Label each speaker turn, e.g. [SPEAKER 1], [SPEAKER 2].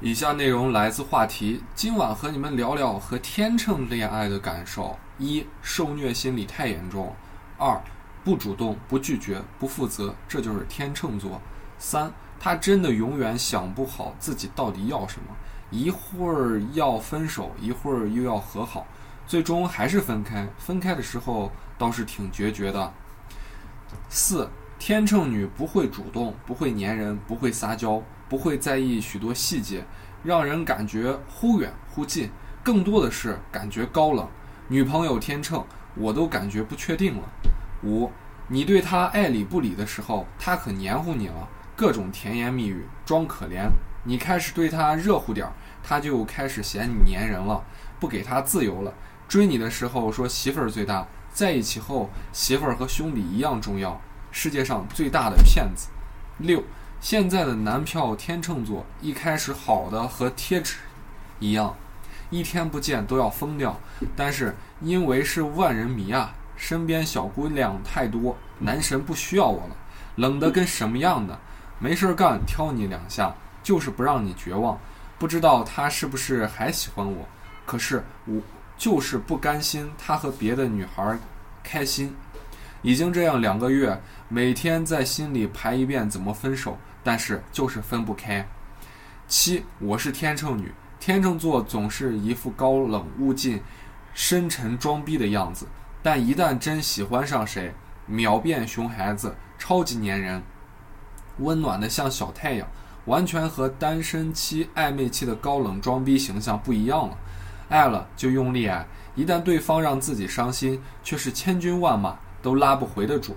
[SPEAKER 1] 以下内容来自话题，今晚和你们聊聊和天秤恋爱的感受：一、受虐心理太严重；二、不主动、不拒绝、不负责，这就是天秤座；三、他真的永远想不好自己到底要什么，一会儿要分手，一会儿又要和好，最终还是分开。分开的时候倒是挺决绝的。四、天秤女不会主动，不会粘人，不会撒娇。不会在意许多细节，让人感觉忽远忽近，更多的是感觉高冷。女朋友天秤，我都感觉不确定了。五，你对她爱理不理的时候，她可黏糊你了，各种甜言蜜语，装可怜。你开始对她热乎点儿，她就开始嫌你粘人了，不给她自由了。追你的时候说媳妇儿最大，在一起后媳妇儿和兄弟一样重要，世界上最大的骗子。六。现在的男票天秤座一开始好的和贴纸一样，一天不见都要疯掉。但是因为是万人迷啊，身边小姑娘太多，男神不需要我了，冷的跟什么样的？没事干挑你两下，就是不让你绝望。不知道他是不是还喜欢我？可是我就是不甘心他和别的女孩开心。已经这样两个月，每天在心里排一遍怎么分手。但是就是分不开。七，我是天秤女，天秤座总是一副高冷无尽、深沉装逼的样子，但一旦真喜欢上谁，秒变熊孩子，超级粘人，温暖的像小太阳，完全和单身期、暧昧期的高冷装逼形象不一样了。爱了就用力爱，一旦对方让自己伤心，却是千军万马都拉不回的主。